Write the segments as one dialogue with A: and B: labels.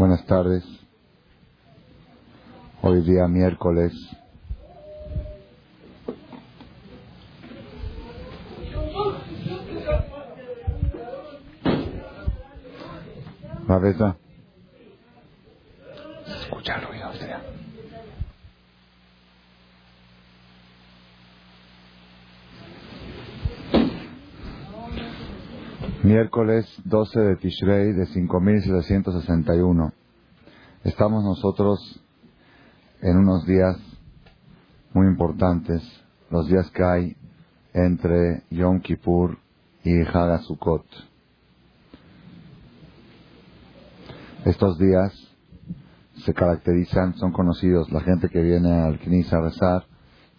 A: Buenas tardes. Hoy día miércoles. ¿La besa? Se escucha el ruido, sea. Miércoles 12 de Tishrei de 5761. Estamos nosotros en unos días muy importantes, los días que hay entre Yom Kippur y Hagasukot. Estos días se caracterizan, son conocidos, la gente que viene al Knis a rezar,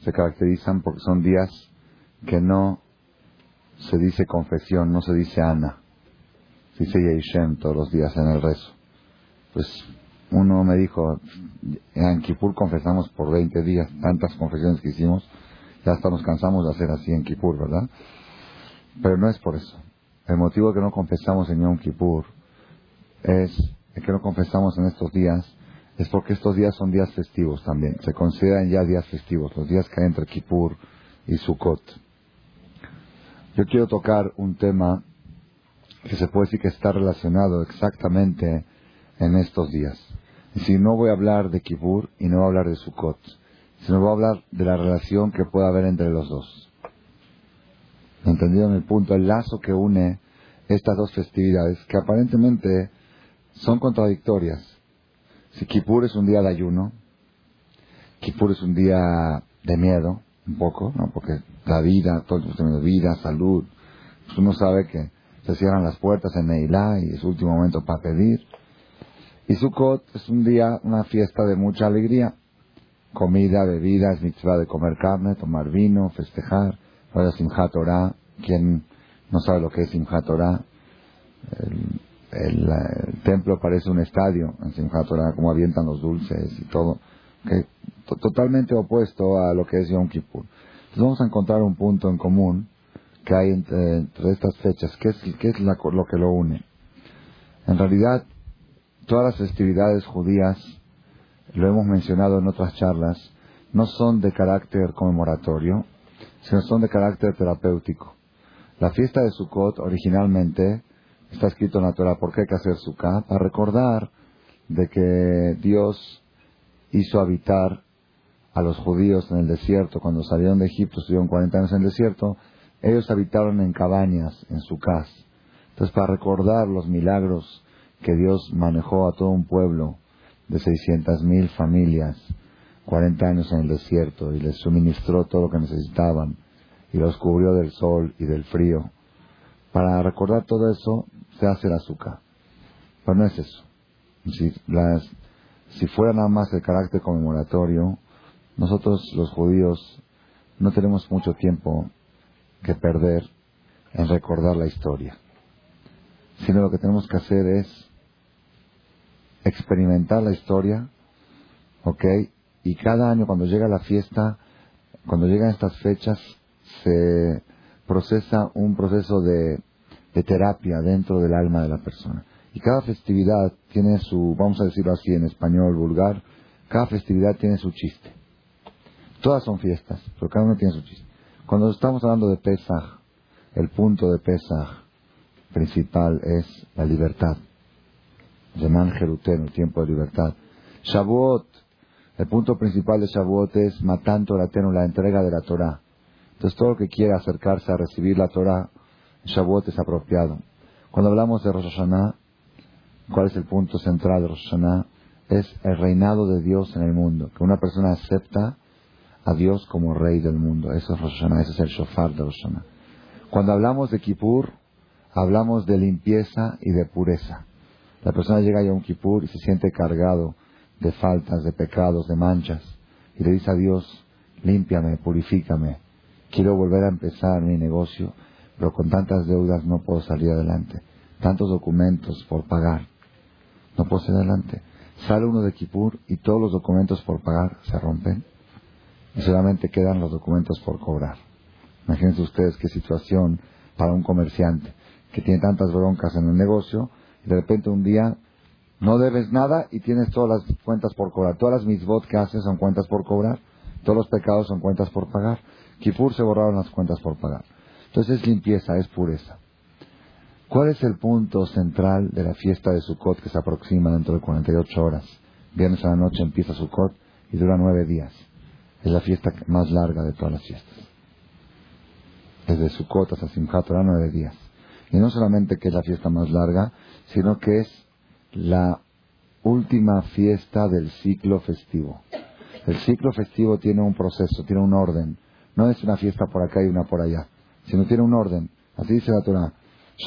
A: se caracterizan porque son días que no se dice confesión, no se dice Ana. Se dice Yeishem todos los días en el rezo. Pues uno me dijo, en Kippur confesamos por 20 días, tantas confesiones que hicimos, ya hasta nos cansamos de hacer así en Kippur, ¿verdad? Pero no es por eso. El motivo que no confesamos en Yom Kippur es que no confesamos en estos días es porque estos días son días festivos también. Se consideran ya días festivos, los días que hay entre Kippur y Sukkot. Yo quiero tocar un tema que se puede decir que está relacionado exactamente en estos días. Y si no voy a hablar de Kippur y no voy a hablar de Sukkot, sino voy a hablar de la relación que puede haber entre los dos. ¿Entendieron el punto? El lazo que une estas dos festividades, que aparentemente son contradictorias. Si Kippur es un día de ayuno, Kippur es un día de miedo, un poco, ¿no? Porque la vida, todo el de vida, salud, pues uno sabe que se cierran las puertas en Neilá y es último momento para pedir. Y Sukkot es un día, una fiesta de mucha alegría. Comida, bebida, es mitzvah de comer carne, tomar vino, festejar. Ahora Simchat Torah, quien no sabe lo que es Simchat Torah, el, el, el, templo parece un estadio en Simchat Torah, como avientan los dulces y todo que totalmente opuesto a lo que es Yom Kippur. Entonces vamos a encontrar un punto en común que hay entre, entre estas fechas. ¿Qué es, es la, lo que lo une? En realidad, todas las festividades judías, lo hemos mencionado en otras charlas, no son de carácter conmemoratorio, sino son de carácter terapéutico. La fiesta de Sukkot originalmente está escrito en la Torah, ¿por qué hay que hacer Sukkot? Para recordar de que Dios hizo habitar a los judíos en el desierto. Cuando salieron de Egipto, estuvieron 40 años en el desierto, ellos habitaron en cabañas, en su casa. Entonces, para recordar los milagros que Dios manejó a todo un pueblo de 600.000 familias, 40 años en el desierto, y les suministró todo lo que necesitaban, y los cubrió del sol y del frío. Para recordar todo eso, se hace el azúcar. Pero no es eso. Si las, si fuera nada más el carácter conmemoratorio, nosotros los judíos no tenemos mucho tiempo que perder en recordar la historia, sino lo que tenemos que hacer es experimentar la historia, ¿ok? Y cada año cuando llega la fiesta, cuando llegan estas fechas, se procesa un proceso de, de terapia dentro del alma de la persona. Y cada festividad tiene su, vamos a decirlo así en español vulgar, cada festividad tiene su chiste. Todas son fiestas, pero cada uno tiene su chiste. Cuando estamos hablando de Pesach, el punto de Pesach principal es la libertad. Yeman Jeruten, el tiempo de libertad. Shavuot, el punto principal de Shavuot es Matan Toratenu, la entrega de la Torah. Entonces todo lo que quiera acercarse a recibir la Torah, Shavuot es apropiado. Cuando hablamos de Rosh Hashanah, ¿cuál es el punto central de Rosh? Es el reinado de Dios en el mundo. Que una persona acepta a Dios como Rey del mundo. Eso es Rosh Hashanah, ese es el shofar de Rosh. Cuando hablamos de Kippur, hablamos de limpieza y de pureza. La persona llega a Yom Kippur y se siente cargado de faltas, de pecados, de manchas, y le dice a Dios, límpiame, purifícame, quiero volver a empezar mi negocio, pero con tantas deudas no puedo salir adelante, tantos documentos por pagar, no puedo adelante. Sale uno de Kippur y todos los documentos por pagar se rompen y solamente quedan los documentos por cobrar. Imagínense ustedes qué situación para un comerciante que tiene tantas broncas en el negocio y de repente un día No debes nada y tienes todas las cuentas por cobrar. Todas las misbot que haces son cuentas por cobrar. Todos los pecados son cuentas por pagar. Kipur se borraron las cuentas por pagar. Entonces es limpieza, es pureza. ¿Cuál es el punto central de la fiesta de Sukkot que se aproxima dentro de 48 horas? Viernes a la noche empieza Sukkot y dura nueve días. Es la fiesta más larga de todas las fiestas. Desde Sukkot hasta Simchat Torah, nueve días. Y no solamente que es la fiesta más larga, sino que es la última fiesta del ciclo festivo. El ciclo festivo tiene un proceso, tiene un orden. No es una fiesta por acá y una por allá, sino tiene un orden. Así dice la Torah.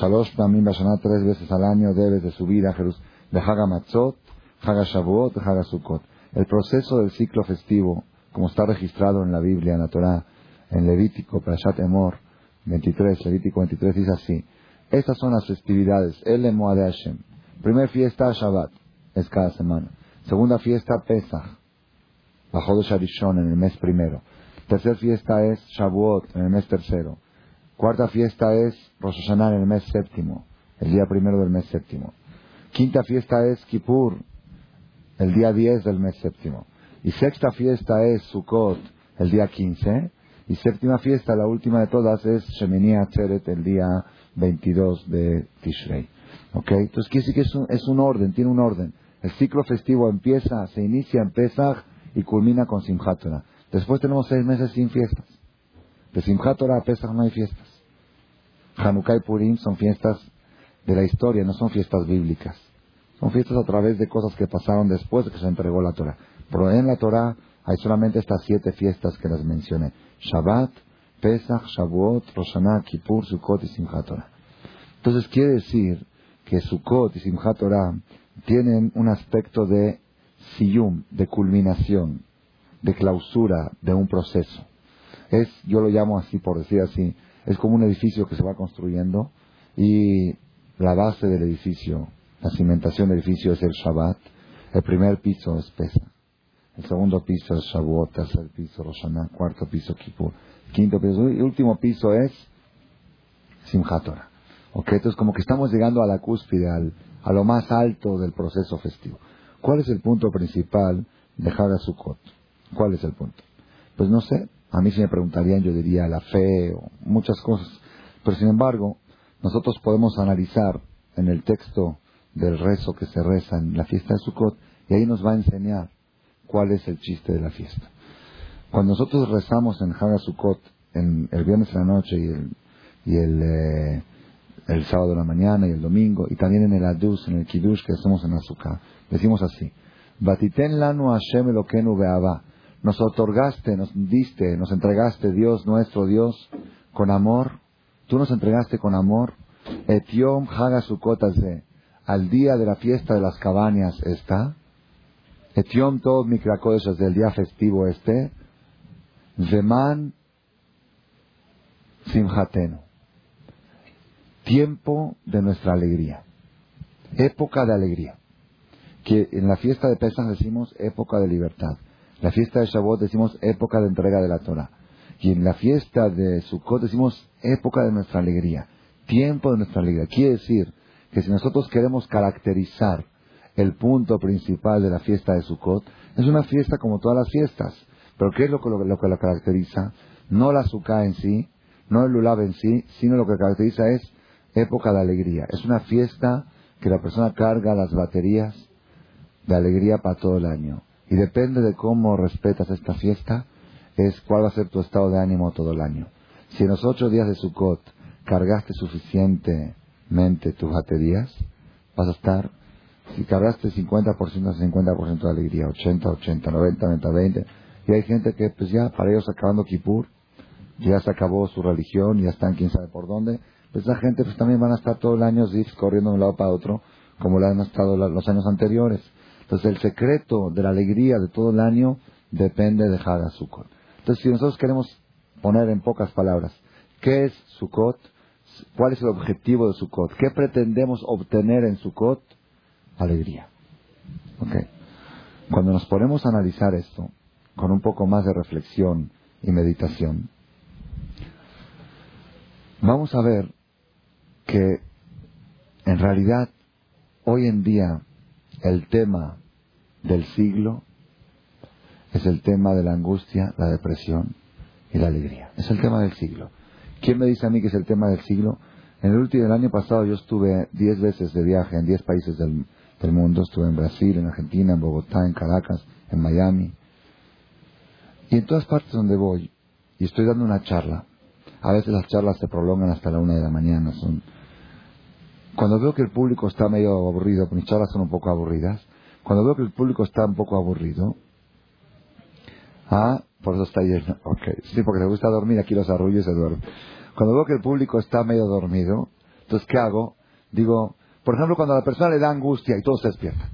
A: Shalosh también sonar tres veces al año debes de subir a Jerusalén, de Haga Matzot, Haga Shavuot, Haga Sukkot. El proceso del ciclo festivo, como está registrado en la Biblia, en la Torah, en Levítico, Parashat Emor, 23, Levítico 23, dice así. Estas son las festividades. El de Hashem. Primera fiesta, Shabbat. Es cada semana. Segunda fiesta, Pesach. Bajo de Sharishon, en el mes primero. Tercera fiesta es Shavuot, en el mes tercero. Cuarta fiesta es Rosh en el mes séptimo. El día primero del mes séptimo. Quinta fiesta es Kippur, el día 10 del mes séptimo. Y sexta fiesta es Sukkot, el día 15. Y séptima fiesta, la última de todas, es Shemini Atzeret, el día 22 de Tishrei. ¿Ok? Entonces quiere es un, es un orden, tiene un orden. El ciclo festivo empieza, se inicia en Pesach y culmina con Simchat. Después tenemos seis meses sin fiestas. De Simchat Torah a Pesach no hay fiestas. Hanukkah y Purim son fiestas de la historia, no son fiestas bíblicas. Son fiestas a través de cosas que pasaron después de que se entregó la Torah. Pero en la Torah hay solamente estas siete fiestas que las mencioné. Shabbat, Pesach, Shavuot, Roshaná, Kippur, Sukkot y Simchat Torah. Entonces quiere decir que Sukkot y Simchat Torah tienen un aspecto de siyum, de culminación, de clausura de un proceso. Es, yo lo llamo así por decir así, es como un edificio que se va construyendo y la base del edificio la cimentación del edificio es el Shabbat. El primer piso es Pesa. El segundo piso es Shavuot. Tercer piso Roshaná. Cuarto piso Kippur. Quinto piso. Y último piso es Simchat. Entonces como que estamos llegando a la cúspide, a lo más alto del proceso festivo. ¿Cuál es el punto principal de Haga Sukkot? ¿Cuál es el punto? Pues no sé. A mí si me preguntarían yo diría la fe o muchas cosas. Pero sin embargo, nosotros podemos analizar en el texto del rezo que se reza en la fiesta de Sukkot y ahí nos va a enseñar cuál es el chiste de la fiesta. Cuando nosotros rezamos en Haga Sukkot en el viernes en la noche y el, y el, eh, el sábado de la mañana y el domingo y también en el Adus, en el Kiddush que hacemos en Azúcar, decimos así, Batiten lanu Hashem Elokeinu be'ava. Nos otorgaste, nos diste, nos entregaste Dios, nuestro Dios, con amor. Tú nos entregaste con amor. Etiom Haga Sukkot al día de la fiesta de las cabañas está, Etión todo Mikrakodesh del día festivo este, Zeman Simhatenu, tiempo de nuestra alegría, época de alegría. Que en la fiesta de Pesach decimos época de libertad, la fiesta de Shavuot decimos época de entrega de la Torah, y en la fiesta de Sukkot decimos época de nuestra alegría, tiempo de nuestra alegría. Quiere decir que si nosotros queremos caracterizar el punto principal de la fiesta de Sukkot, es una fiesta como todas las fiestas. Pero ¿qué es lo que lo, que caracteriza? No la Sukkah en sí, no el Lulav en sí, sino lo que caracteriza es época de alegría. Es una fiesta que la persona carga las baterías de alegría para todo el año. Y depende de cómo respetas esta fiesta, es cuál va a ser tu estado de ánimo todo el año. Si en los ocho días de Sukkot cargaste suficiente mente tus baterías, vas a estar, si cargaste 50%, 50% de alegría, 80, 80, 90, 90, 20. Y hay gente que, pues ya, para ellos acabando Kippur, ya se acabó su religión, ya están quién sabe por dónde. Pues esa gente pues también van a estar todo el año corriendo de un lado para otro, como lo han estado los años anteriores. Entonces el secreto de la alegría de todo el año depende de Sukkot. Entonces si nosotros queremos poner en pocas palabras, ¿qué es Sukkot? ¿Cuál es el objetivo de Sukkot? ¿Qué pretendemos obtener en Sukkot? Alegría. Okay. Cuando nos ponemos a analizar esto con un poco más de reflexión y meditación, vamos a ver que en realidad hoy en día el tema del siglo es el tema de la angustia, la depresión y la alegría. Es el tema del siglo. ¿Quién me dice a mí que es el tema del siglo? En el último año pasado yo estuve 10 veces de viaje en 10 países del, del mundo. Estuve en Brasil, en Argentina, en Bogotá, en Caracas, en Miami. Y en todas partes donde voy, y estoy dando una charla, a veces las charlas se prolongan hasta la una de la mañana. Son... Cuando veo que el público está medio aburrido, mis charlas son un poco aburridas, cuando veo que el público está un poco aburrido, ah, por eso está lleno, ok, sí, porque le gusta dormir, aquí los arrullos se duermen. Cuando veo que el público está medio dormido, entonces, ¿qué hago? Digo, por ejemplo, cuando a la persona le da angustia y todo se despierta.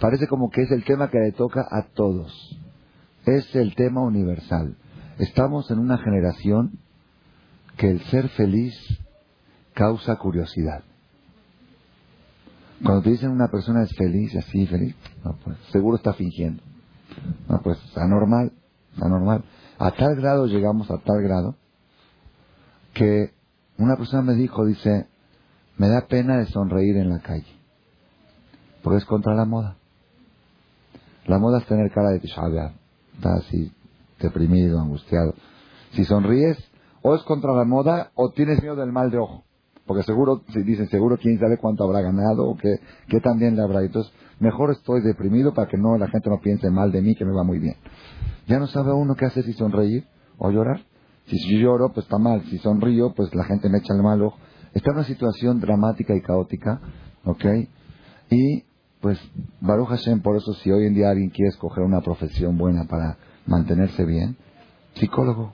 A: Parece como que es el tema que le toca a todos. Es el tema universal. Estamos en una generación que el ser feliz causa curiosidad. Cuando te dicen una persona es feliz, así feliz, no, pues, seguro está fingiendo. No, pues anormal, anormal. A tal grado llegamos, a tal grado, que una persona me dijo, dice, me da pena de sonreír en la calle, porque es contra la moda. La moda es tener cara de Tisha está así, deprimido, angustiado. Si sonríes, o es contra la moda, o tienes miedo del mal de ojo. Porque seguro, si dicen seguro, quién sabe cuánto habrá ganado, o qué, qué también le habrá. Entonces, mejor estoy deprimido para que no la gente no piense mal de mí, que me va muy bien. Ya no sabe uno qué hacer si sonreír o llorar. Si lloro, pues está mal. Si sonrío, pues la gente me echa el mal ojo. Está en una situación dramática y caótica, ¿ok? Y, pues, Baruch Hashem, por eso si hoy en día alguien quiere escoger una profesión buena para mantenerse bien, psicólogo.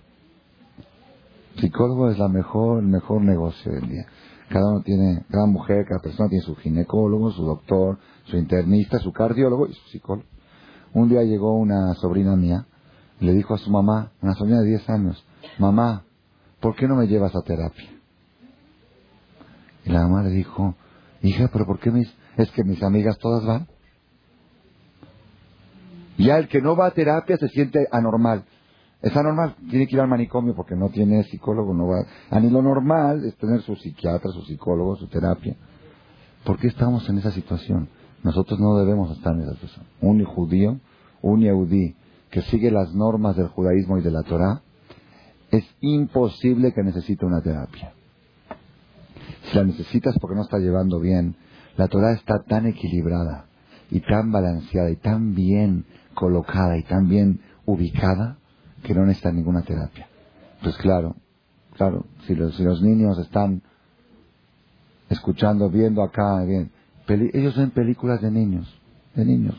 A: Psicólogo es la mejor, el mejor negocio del día. Cada uno tiene, cada mujer, cada persona tiene su ginecólogo, su doctor, su internista, su cardiólogo y su psicólogo. Un día llegó una sobrina mía, y le dijo a su mamá, una sobrina de 10 años, mamá, ¿por qué no me llevas a terapia? Y la mamá le dijo, hija, pero ¿por qué mis, es que mis amigas todas van? Ya el que no va a terapia se siente anormal. Es anormal, tiene que ir al manicomio porque no tiene psicólogo, no va. A ni lo normal es tener su psiquiatra, su psicólogo, su terapia. ¿Por qué estamos en esa situación? Nosotros no debemos estar en esa situación. Un judío, un yehudí que sigue las normas del judaísmo y de la Torah, es imposible que necesite una terapia. Si la necesitas porque no está llevando bien, la Torah está tan equilibrada y tan balanceada y tan bien colocada y tan bien ubicada que no necesita ninguna terapia. Pues claro, claro, si los, si los niños están escuchando, viendo acá, bien, ellos ven películas de niños, de niños.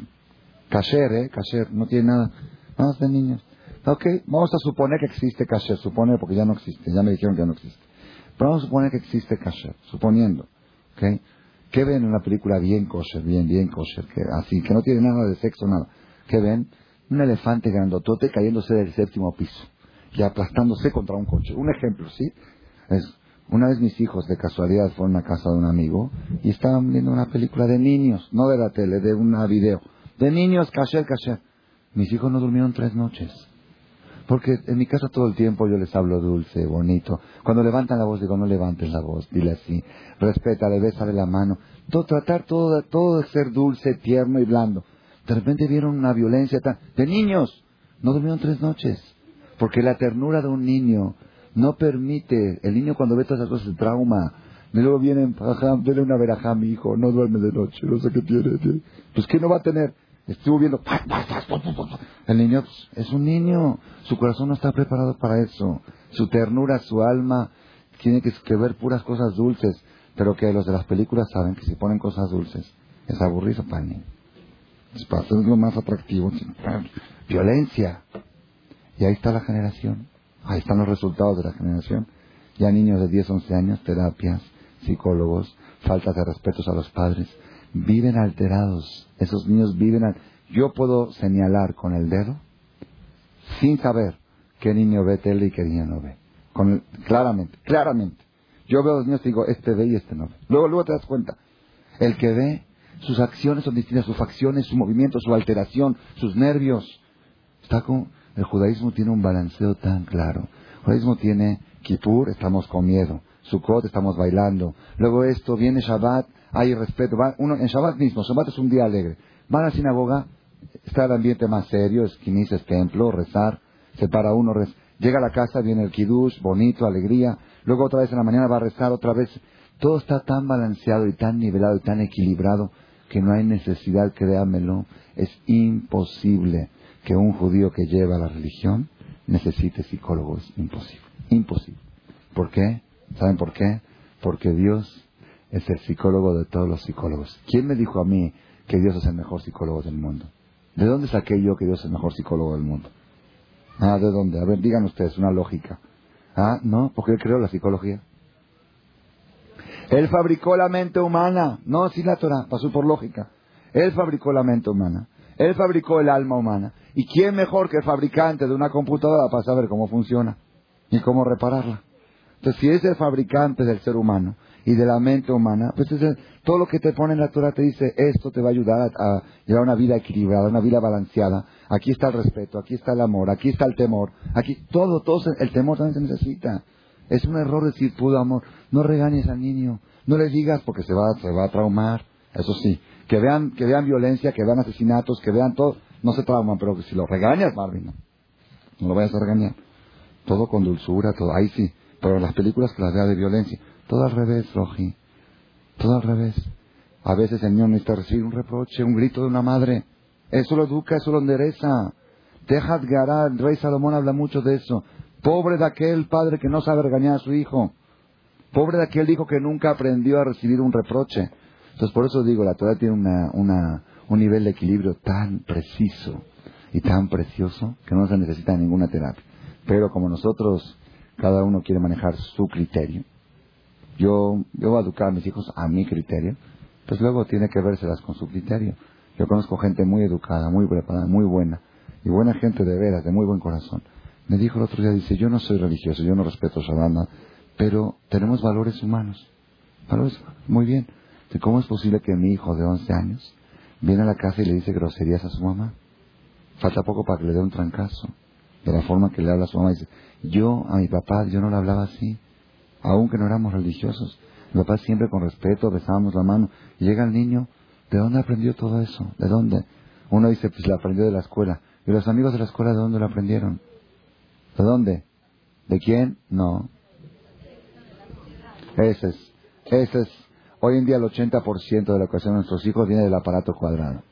A: Kasher, ¿eh? Kasher, no tiene nada, nada de niños. Ok, vamos a suponer que existe kasher, suponer porque ya no existe, ya me dijeron que ya no existe. Pero vamos a suponer que existe kasher, suponiendo, ¿ok? ¿Qué ven en una película bien kosher, bien, bien kosher, que así, que no tiene nada de sexo, nada? ¿Qué ven? Un elefante grandotote cayéndose del séptimo piso y aplastándose contra un coche. Un ejemplo, ¿sí? Es, una vez mis hijos de casualidad fueron a casa de un amigo y estaban viendo una película de niños, no de la tele, de una video. De niños, kasher, kasher. Mis hijos no durmieron tres noches. Porque en mi casa todo el tiempo yo les hablo dulce, bonito. Cuando levantan la voz digo, no levantes la voz, dile así. Respétale, bésale la mano. Todo, tratar todo, todo de ser dulce, tierno y blando. De repente vieron una violencia tan... De niños. No durmieron tres noches. Porque la ternura de un niño no permite... El niño cuando ve todas esas cosas se trauma. Y luego vienen, dele una verajá mi hijo, no duerme de noche, no sé qué tiene. Pues ¿qué no va a tener? Estuvo viendo... El niño es un niño. Su corazón no está preparado para eso. Su ternura, su alma, tiene que, ver puras cosas dulces. Pero que los de las películas saben que si ponen cosas dulces, es aburrido para el. Es lo más atractivo. Violencia. Y ahí está la generación. Ahí están los resultados de la generación. Ya niños de 10, 11 años, terapias, psicólogos, falta de respetos a los padres. Viven alterados. Esos niños viven Yo puedo señalar con el dedo sin saber qué niño ve tele y qué niño no ve. Con claramente, claramente. Yo veo a los niños y digo, este ve y este no ve. Luego, luego te das cuenta. El que ve sus acciones son distintas, sus facciones, su movimiento, su alteración, sus nervios. Está con, el judaísmo tiene un balanceo tan claro. El judaísmo tiene Kippur, estamos con miedo. Sukkot, estamos bailando. Luego esto, viene Shabbat, hay respeto. uno, en Shabbat mismo, Shabbat es un día alegre. Van a la sinagoga, está el ambiente más serio, esquinis, es templo, rezar, se para uno, llega a la casa, viene el kiddush, bonito, alegría, luego otra vez en la mañana va a rezar, otra vez. Todo está tan balanceado y tan nivelado y tan equilibrado que no hay necesidad, créanmelo, es imposible que un judío que lleva la religión necesite psicólogos. Imposible. Imposible. ¿Por qué? ¿Saben por qué? Porque Dios es el psicólogo de todos los psicólogos. ¿Quién me dijo a mí que Dios es el mejor psicólogo del mundo? ¿De dónde saqué yo que Dios es el mejor psicólogo del mundo? Ah, ¿de dónde? A ver, digan ustedes una lógica. Ah, no, porque él creó la psicología. Él fabricó la mente humana. No, sin la Torah, pasó por lógica. Él fabricó la mente humana. Él fabricó el alma humana. ¿Y quién mejor que el fabricante de una computadora para saber cómo funciona y cómo repararla? Entonces, si es el fabricante del ser humano y de la mente humana, pues todo lo que te pone en la Torah te dice, esto te va a ayudar a, llevar una vida equilibrada, una vida balanceada. Aquí está el respeto, aquí está el amor, aquí está el temor, aquí todo, todo, el temor también se necesita. Es un error decir pudo amor. No regañes al niño, no le digas porque se va, se va a traumar. Eso sí, que vean, que vean violencia, que vean asesinatos, que vean todo, no se trauman, pero si lo regañas, Marvin, no, lo vayas a regañar. Todo con dulzura, todo, ahí sí. Pero las películas que las vea de violencia, todo al revés, Roji. Todo al revés. A veces el niño necesita recibir un reproche, un grito de una madre. Eso lo educa, eso lo endereza. Dejad Gará, el rey Salomón habla mucho de eso. Pobre de aquel padre que no sabe regañar a su hijo. Pobre de aquel hijo que nunca aprendió a recibir un reproche. Entonces, por eso digo, la Torah tiene una, un nivel de equilibrio tan preciso y tan precioso que no se necesita ninguna terapia. Pero como nosotros cada uno quiere manejar su criterio. Yo, yo voy a educar a mis hijos a mi criterio, pues luego tiene que vérselas con su criterio. Yo conozco gente muy educada, muy preparada, muy buena, y buena gente de veras, de muy buen corazón. Me dijo el otro día, dice, yo no soy religioso, yo no respeto Shabbat, pero tenemos valores humanos. Valores, muy bien. ¿Cómo es posible que mi hijo de 11 años viene a la casa y le dice groserías a su mamá? Falta poco para que le dé un trancazo. De la forma que le habla a su mamá, dice, yo, a mi papá, yo no le hablaba así, aunque no éramos religiosos. Mi papá siempre con respeto, besábamos la mano. Llega el niño, ¿de dónde aprendió todo eso? ¿De dónde? Uno dice, pues lo aprendió de la escuela. ¿Y los amigos de la escuela de dónde lo aprendieron? ¿De dónde? ¿De quién? No. Ese es, ese es, hoy en día el 80% de la educación de nuestros hijos viene del aparato cuadrado.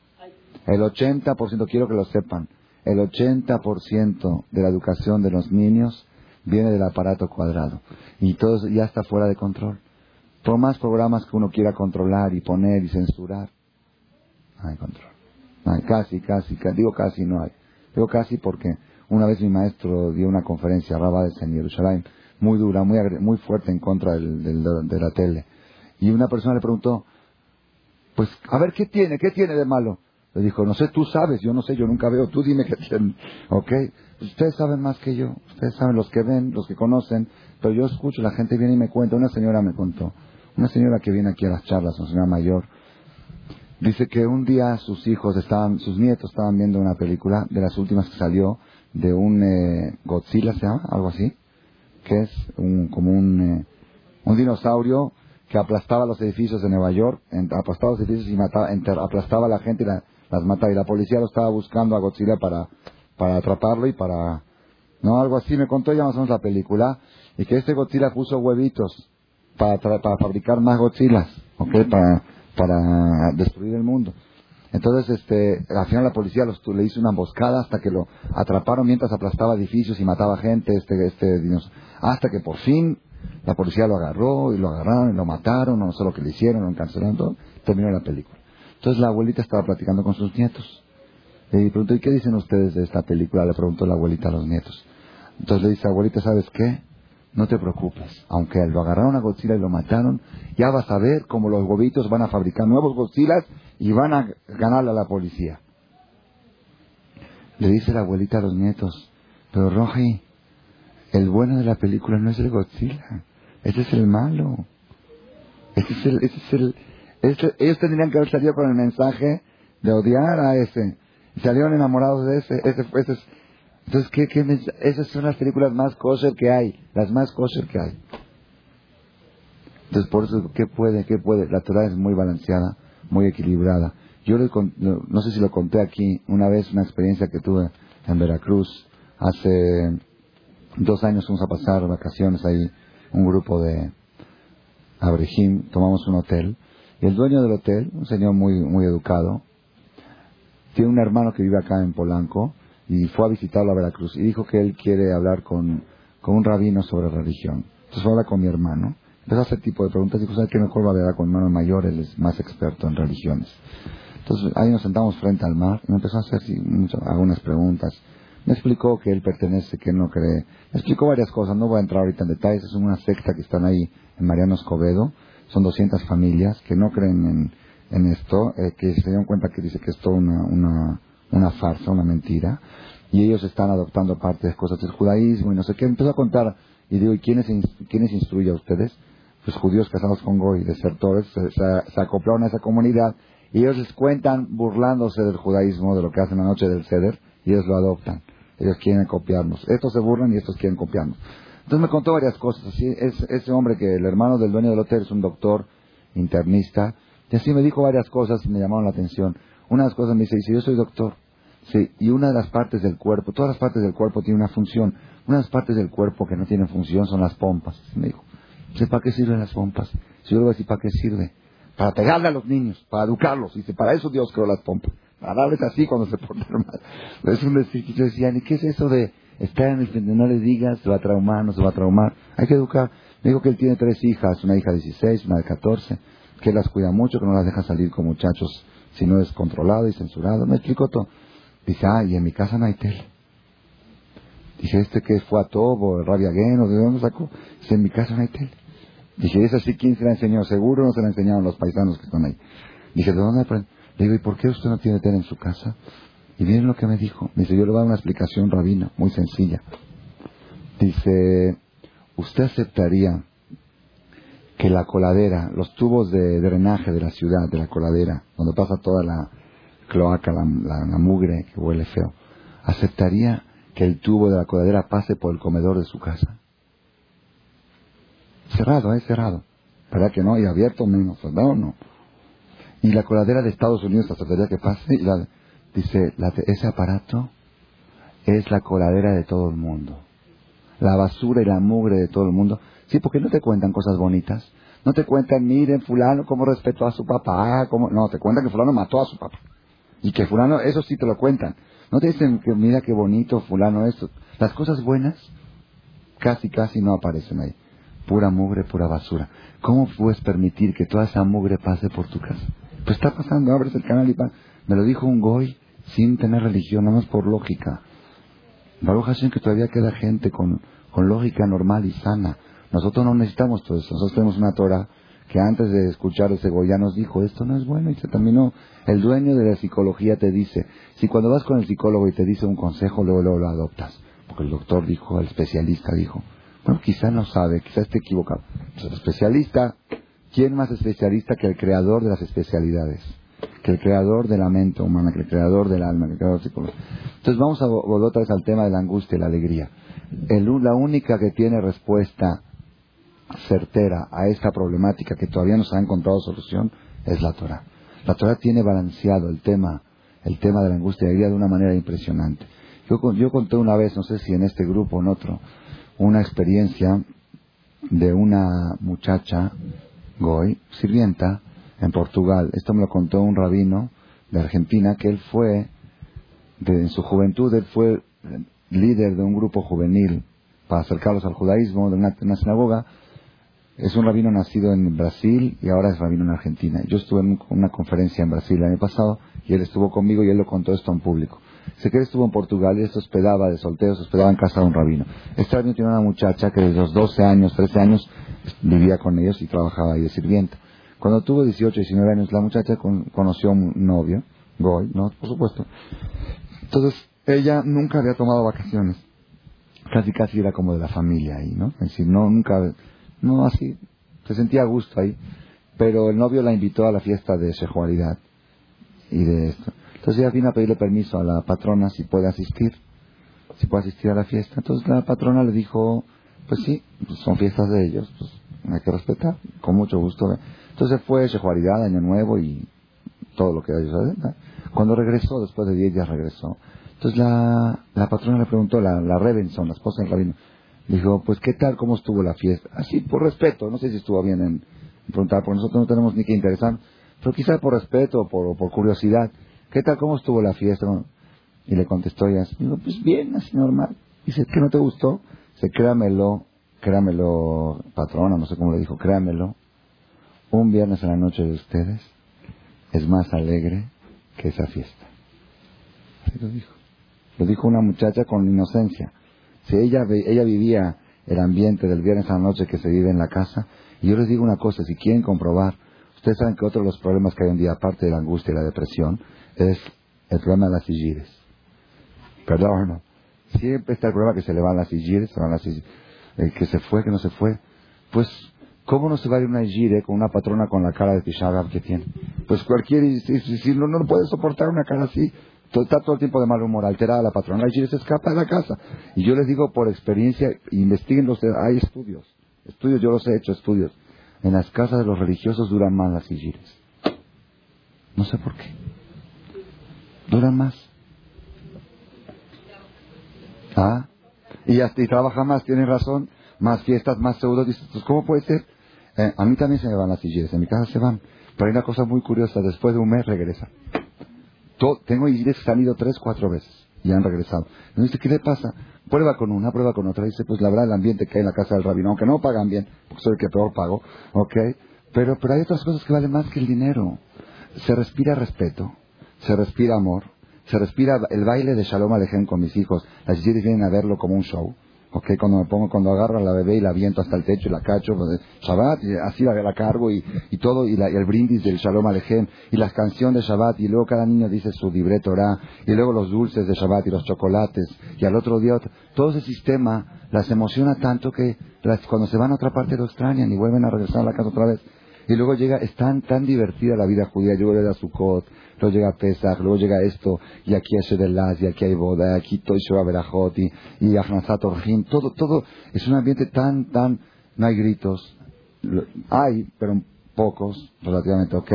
A: El 80%, quiero que lo sepan, el 80% de la educación de los niños viene del aparato cuadrado. Y todo ya está fuera de control. Por más programas que uno quiera controlar y poner y censurar, no hay control. No hay, casi, casi, digo casi no hay. Digo casi porque una vez mi maestro dio una conferencia, Rabades en Jerusalén, muy dura, muy, muy fuerte en contra del, de la tele. Y una persona le preguntó, pues, a ver, ¿qué tiene? ¿Qué tiene de malo? Le dijo, no sé, tú sabes, yo no sé, yo nunca veo, tú dime qué tienen. ¿Ok? Ustedes saben más que yo, ustedes saben los que ven, los que conocen, pero yo escucho, la gente viene y me cuenta, una señora me contó, una señora que viene aquí a las charlas, una señora mayor, dice que un día sus hijos estaban, sus nietos estaban viendo una película de las últimas que salió, de un eh, Godzilla, ¿se llama? Algo así, que es un, como un, eh, un dinosaurio que aplastaba los edificios de Nueva York, aplastaba los edificios y mataba, aplastaba a la gente y la, las mataba. Y la policía lo estaba buscando a Godzilla para, para atraparlo y para... No, algo así me contó ya más o menos la película. Y que este Godzilla puso huevitos para, para fabricar más Godzillas, ¿ok? Para, para destruir el mundo. Entonces, este, al final la policía los, le hizo una emboscada hasta que lo atraparon mientras aplastaba edificios y mataba gente, este, este, hasta que por fin la policía lo agarró y lo agarraron y lo mataron, no sé lo que le hicieron, lo encarcelaron, todo, terminó la película. Entonces la abuelita estaba platicando con sus nietos. Le preguntó, ¿y qué dicen ustedes de esta película? Le preguntó la abuelita a los nietos. Entonces le dice, abuelita, ¿sabes qué? No te preocupes. Aunque lo agarraron a Godzilla y lo mataron, ya vas a ver cómo los huevitos van a fabricar nuevos Godzillas y van a ganarle a la policía. Le dice la abuelita a los nietos, pero Roji, el bueno de la película no es el Godzilla, ese es el malo. Ese es el, ese es el, ellos tendrían que haber salido con el mensaje de odiar a ese. Salieron enamorados de ese. ese, ese entonces, ¿qué, esas son las películas más kosher que hay. Las más kosher que hay. Entonces, por eso, ¿qué puede? ¿Qué puede? La Torah es muy balanceada, muy equilibrada. Yo no sé si lo conté aquí, una vez una experiencia que tuve en Veracruz, hace dos años fuimos a pasar vacaciones ahí, un grupo de Abrejim, tomamos un hotel, y el dueño del hotel, un señor muy, muy educado, tiene un hermano que vive acá en Polanco, y fue a visitarlo a Veracruz, y dijo que él quiere hablar con, con un rabino sobre religión. Entonces habla con mi hermano, a hacer tipo de preguntas, y dijo, ¿sabes qué mejor va a hablar con mi hermano mayor? Él es más experto en religiones. Entonces ahí nos sentamos frente al mar y me empezó a hacer algunas preguntas. Me explicó que él pertenece, que él no cree. Me explicó varias cosas, no voy a entrar ahorita en detalles. Es una secta que están ahí en Mariano Escobedo. Son 200 familias que no creen en, esto, eh, que se dieron cuenta que dice que es toda una, una, una farsa, una mentira. Y ellos están adoptando parte de cosas del judaísmo y no sé qué. Empezó a contar y digo, ¿y quiénes, quiénes instruye a ustedes? Pues judíos casados con Goy, desertores, se, se, se acoplaron a esa comunidad y ellos les cuentan burlándose del judaísmo, de lo que hacen la noche del ceder, y ellos lo adoptan. Ellos quieren copiarnos. Estos se burlan y estos quieren copiarnos. Entonces me contó varias cosas. Así, es, ese hombre que el hermano del dueño del hotel es un doctor internista, y así me dijo varias cosas y me llamaron la atención. Una de las cosas me dice, dice, yo soy doctor. Sí, y una de las partes del cuerpo, todas las partes del cuerpo tienen una función. Una de las partes del cuerpo que no tienen función son las pompas. Me dijo, ¿para qué sirven las pompas? Si yo le voy a decir, ¿para qué sirve? para pegarle a los niños, para educarlos. Dice, para eso Dios creó las pompas, para darles así cuando se portan mal. Es un decir yo decía, ¿y qué es eso de estar en el frente? No le digas, se va a traumar, no se va a traumar. Hay que educar. Me dijo que él tiene tres hijas, una hija de 16, una de 14, que él las cuida mucho, que no las deja salir con muchachos si no es controlado y censurado. Me explicó todo. Dice, ah, y en mi casa no hay tele. Dije, ¿este que fue a Tobo, Rabia Guen, de dónde sacó? Dice, en mi casa no hay tele. Dije, ¿esa sí quién se la enseñó? Seguro no se la enseñaron los paisanos que están ahí. Dije, ¿de dónde aprende? Le digo, ¿y por qué usted no tiene tele en su casa? Y miren lo que me dijo. Me dice, yo le voy a dar una explicación rabina, muy sencilla. Dice, ¿usted aceptaría que la coladera, los tubos de drenaje de la ciudad, de la coladera, donde pasa toda la cloaca, la mugre que huele feo, aceptaría que el tubo de la coladera pase por el comedor de su casa? Cerrado, es cerrado. ¿Verdad que no? Y abierto menos, ¿verdad o no? Y la coladera de Estados Unidos aceptaría que pase. Y la, dice, ese aparato es la coladera de todo el mundo. La basura y la mugre de todo el mundo. Sí, porque no te cuentan cosas bonitas. No te cuentan, miren, fulano cómo respetó a su papá. Cómo... No, te cuentan que fulano mató a su papá. Y que fulano, eso sí te lo cuentan. No te dicen que mira qué bonito fulano esto. Las cosas buenas casi, casi no aparecen ahí pura mugre, pura basura. ¿Cómo puedes permitir que toda esa mugre pase por tu casa? Pues está pasando, abres el canal y Me lo dijo un goy sin tener religión, nada más por lógica. Baruch Hashem que todavía queda gente con, con lógica normal y sana. Nosotros no necesitamos todo eso. Nosotros tenemos una Torah que antes de escuchar ese goy ya nos dijo, esto no es bueno y se terminó. El dueño de la psicología te dice, si cuando vas con el psicólogo y te dice un consejo, luego, lo adoptas. Porque el doctor dijo, el especialista dijo, bueno, quizá no sabe, quizá esté equivocado. el especialista, ¿quién más especialista que el creador de las especialidades? Que el creador de la mente humana, que el creador del alma, que el creador psicológico. Entonces vamos a volver otra vez al tema de la angustia y la alegría. la única que tiene respuesta certera a esta problemática que todavía no se ha encontrado solución es la Torah. La Torah tiene balanceado el tema, el tema de la angustia y alegría de una manera impresionante. Yo, yo conté una vez, no sé si en este grupo o en otro, una experiencia de una muchacha, Goy, sirvienta, en Portugal. Esto me lo contó un rabino de Argentina, que él fue, en su juventud, él fue líder de un grupo juvenil para acercarlos al judaísmo, de una, sinagoga. Es un rabino nacido en Brasil y ahora es rabino en Argentina. Yo estuve en una conferencia en Brasil el año pasado y él estuvo conmigo y él lo contó esto en público. Sé que él estuvo en Portugal y se hospedaba de soltero, se hospedaba en casa de un rabino. Este rabino tiene una muchacha que desde los 12 años, 13 años, vivía con ellos y trabajaba ahí de sirvienta. Cuando tuvo 18, 19 años, la muchacha conoció a un novio, Goy, ¿no? Por supuesto. Entonces, ella nunca había tomado vacaciones. Casi, casi era como de la familia ahí, ¿no? Es decir, no, nunca, no así, se sentía a gusto ahí. Pero el novio la invitó a la fiesta de sexualidad y de esto. Entonces ella vino a pedirle permiso a la patrona si puede asistir, si puede asistir a la fiesta. Entonces la patrona le dijo, pues sí, pues son fiestas de ellos, pues hay que respetar, con mucho gusto. Entonces fue Shehuaridad, Año Nuevo y todo lo que hay. Cuando regresó, después de 10 días regresó. Entonces la, la patrona le preguntó, la, la la esposa del rabino, dijo, pues ¿qué tal, cómo estuvo la fiesta? Así, por respeto, no sé si estuvo bien en, preguntar, porque nosotros no tenemos ni que interesar, pero quizá por respeto o por, por curiosidad, ¿qué tal, cómo estuvo la fiesta? Y le contestó ella, digo, pues bien, así normal. Dice, ¿qué no te gustó? Dice, créamelo, créamelo, patrona, no sé cómo le dijo, créamelo, un viernes en la noche de ustedes es más alegre que esa fiesta. Así lo dijo. Lo dijo una muchacha con inocencia. Si ella, ella vivía el ambiente del viernes a la noche que se vive en la casa, y yo les digo una cosa, si quieren comprobar, ustedes saben que otro de los problemas que hay un día, aparte de la angustia y la depresión, es el problema de las sigires. Perdón, no. Siempre está el problema que se le van las sigires, se van las que se fue, que no se fue. Pues, ¿cómo no se va a ir una gire con una patrona con la cara de Tisha que tiene? Pues cualquier, si, si, no, no puede soportar una cara así, está todo el tiempo de mal humor, alterada la patrona, gire se escapa de la casa. Y yo les digo por experiencia, investiguen ustedes, hay estudios, estudios, yo los he hecho, estudios. En las casas de los religiosos duran más las gires. No sé por qué. Duran más. ¿Ah? Y, y trabaja más, tiene razón, más fiestas, más pseudo. Dices, ¿cómo puede ser? Eh, a mí también se me van las sillas, en mi casa se van. Pero hay una cosa muy curiosa, después de un mes tengo sillas que han ido tres, cuatro veces y han regresado. Y dice, ¿qué le pasa? Prueba con una, prueba con otra. Dice, pues la verdad el ambiente que hay en la casa del rabino, aunque no pagan bien, porque soy el que peor pago, ¿ok? Pero, pero hay otras cosas que valen más que el dinero. Se respira respeto, se respira amor, se respira el baile de Shalom Alejem con mis hijos. Las chicas vienen a verlo como un show. ¿Ok? Cuando me pongo, cuando agarro a la bebé y la viento hasta el techo y la cacho, pues, Shabbat, y así la, cargo y, y todo, y, la, y, el brindis del Shalom Alejem, y las canciones de Shabbat, y luego cada niño dice su libre Torah, y luego los dulces de Shabbat y los chocolates, y al otro día, todo ese sistema las emociona tanto que las, cuando se van a otra parte lo extrañan y vuelven a regresar a la casa otra vez. Y luego llega, es tan, tan divertida la vida judía, luego llega Sukkot, luego llega Pesach, luego llega esto, y aquí hay Shedelaz, y aquí hay boda, y aquí Toy Berajot, y, y todo, todo, es un ambiente tan, tan, no hay gritos, hay, pero pocos, relativamente, ¿ok?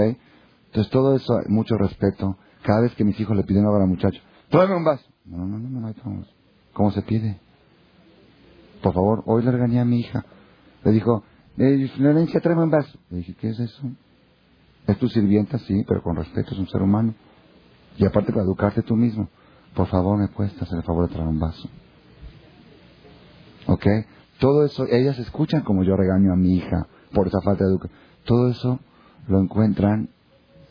A: Entonces todo eso, mucho respeto. Cada vez que mis hijos le piden algo al muchacho, tráeme un vaso. No, no, no, no, no, ¿Cómo se pide? Por favor, hoy le regañé a mi hija. Le dijo, eh, Florencia, tráeme un vaso. Le dije, ¿qué es eso? Es tu sirvienta, sí, pero con respeto, es un ser humano. Y aparte para educarte tú mismo. Por favor, me puedes hacer el favor de traer un vaso. ¿Ok? Todo eso, ellas escuchan como yo regaño a mi hija por esa falta de educación. Todo eso lo encuentran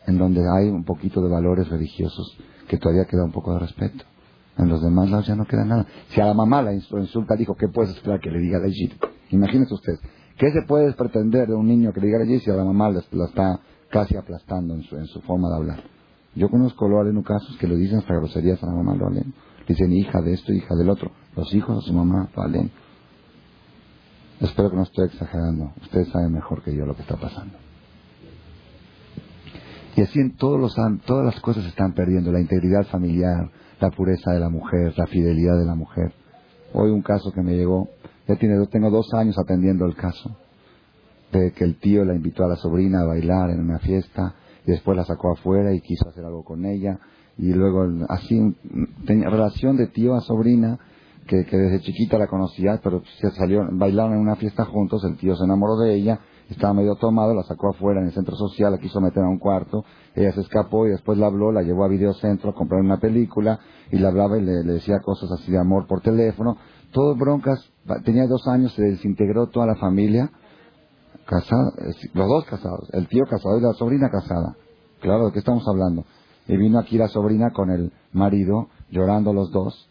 A: en donde hay un poquito de valores religiosos que todavía queda un poco de respeto. En los demás lados ya no queda nada. Si a la mamá la insulta, dijo, ¿qué puedes esperar que le diga la Imagínese usted, ¿Qué se puede pretender de un niño que diga allí si a la mamá la, está casi aplastando en su, en su forma de hablar? Yo conozco lo aleno casos que le dicen hasta groserías a la mamá lo aleno. Dicen hija de esto, hija del otro. Los hijos de su mamá lo aleno. Espero que no estoy exagerando. Ustedes saben mejor que yo lo que está pasando. Y así en todos los todas las cosas se están perdiendo. La integridad familiar, la pureza de la mujer, la fidelidad de la mujer. Hoy un caso que me llegó ya tiene, tengo dos años atendiendo el caso de que el tío la invitó a la sobrina a bailar en una fiesta y después la sacó afuera y quiso hacer algo con ella y luego así tenía relación de tío a sobrina que, que desde chiquita la conocía pero se salió bailaron en una fiesta juntos el tío se enamoró de ella estaba medio tomado la sacó afuera en el centro social la quiso meter a un cuarto ella se escapó y después la habló la llevó a videocentro a comprar una película y la hablaba y le decía cosas así de amor por teléfono todo broncas, tenía dos años, se desintegró toda la familia, casada, los dos casados, el tío casado y la sobrina casada. Claro, ¿de qué estamos hablando? Y vino aquí la sobrina con el marido, llorando los dos.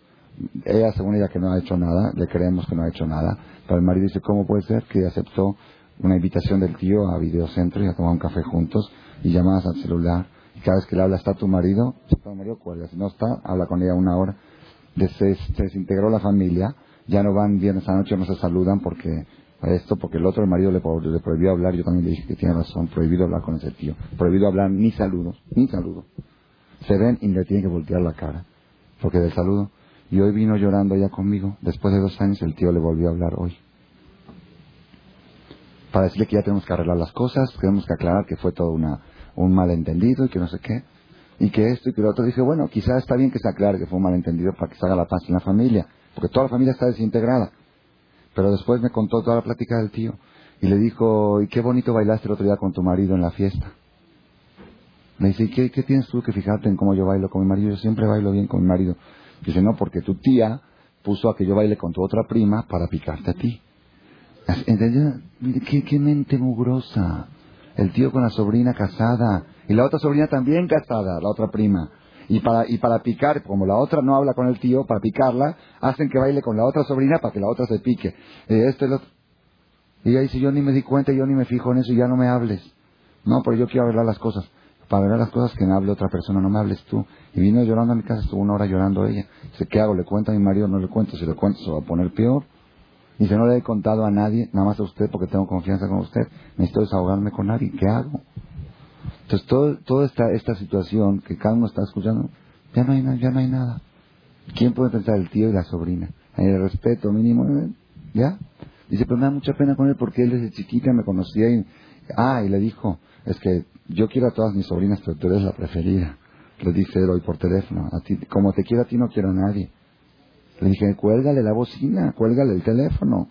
A: Ella, según ella, que no ha hecho nada, le creemos que no ha hecho nada. Pero el marido dice, ¿cómo puede ser que aceptó una invitación del tío a Videocentro y a tomar un café juntos y llamadas al celular? Y cada vez que le habla, ¿está tu marido? Tu marido. Si no está, habla con ella una hora. se desintegró la familia ya no van viernes a noche, no se saludan porque esto, porque el otro el marido le, prohibió hablar, yo también le dije que tiene razón, prohibido hablar con ese tío, prohibido hablar ni saludos, ni saludos. Se ven y le tienen que voltear la cara, porque del saludo. Y hoy vino llorando ya conmigo, después de dos años el tío le volvió a hablar hoy. para decirle que ya tenemos que arreglar las cosas, tenemos que aclarar que fue todo una, un malentendido y que no sé qué, y que esto y que lo otro. Dije, bueno, quizás está bien que se aclare que fue un malentendido para que se haga la paz en la familia, porque toda la familia está desintegrada. Pero después me contó toda la plática del tío y le dijo, ¿y qué bonito bailaste el otro día con tu marido en la fiesta? Me dice, ¿y qué, tienes tú que fijarte en cómo yo bailo con mi marido? Yo siempre bailo bien con mi marido. Dice, no, porque tu tía puso a que yo baile con tu otra prima para picarte a ti. ¿Entendió? ¿Qué, qué mente mugrosa. El tío con la sobrina casada. Y la otra sobrina también casada, la otra prima. Y para, y para picar, como la otra no habla con el tío, para picarla, hacen que baile con la otra sobrina para que la otra se pique. Y este el otro. Y ella dice, yo ni me di cuenta, yo ni me fijo en eso, ya no me hables. No, pero yo quiero arreglar las cosas. Para arreglar las cosas que me hable otra persona, no me hables tú. Y vino llorando a mi casa, estuvo una hora llorando ella. Dice, ¿qué hago? ¿Le cuento a mi marido? No le cuento. Si le cuento, se va a poner peor. Dice, no le he contado a nadie, nada más a usted porque tengo confianza con usted. Necesito desahogarme con nadie. ¿Qué hago? Entonces, todo, toda esta, esta situación que cada uno está escuchando, ya no hay, ya no hay nada. ¿Quién puede pensar el tío y la sobrina? El respeto mínimo, ¿ya? Dice, pero me da mucha pena con él porque él desde chiquita me conocía y... Ah, y le dijo, es que yo quiero a todas mis sobrinas, pero tú eres la preferida. Le dice él hoy por teléfono. A ti, como te quiero a ti, no quiero a nadie. Le dije, cuélgale la bocina, cuélgale el teléfono.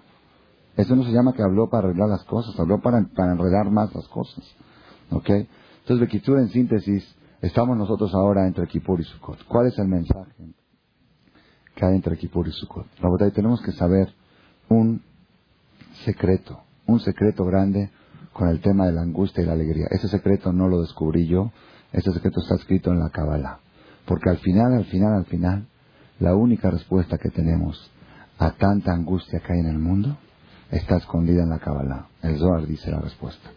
A: Eso no se llama que habló para arreglar las cosas, habló para, para enredar más las cosas. ¿Ok? Entonces, Bequitura, en síntesis, estamos nosotros ahora entre Kipur y Sukkot. ¿Cuál es el mensaje que hay entre Kipur y Sukkot? La tenemos que saber un secreto, un secreto grande con el tema de la angustia y la alegría. Ese secreto no lo descubrí yo, ese secreto está escrito en la Kabbalah. Porque al final, al final, al final, la única respuesta que tenemos a tanta angustia que hay en el mundo está escondida en la Kabbalah. El Zohar dice la respuesta.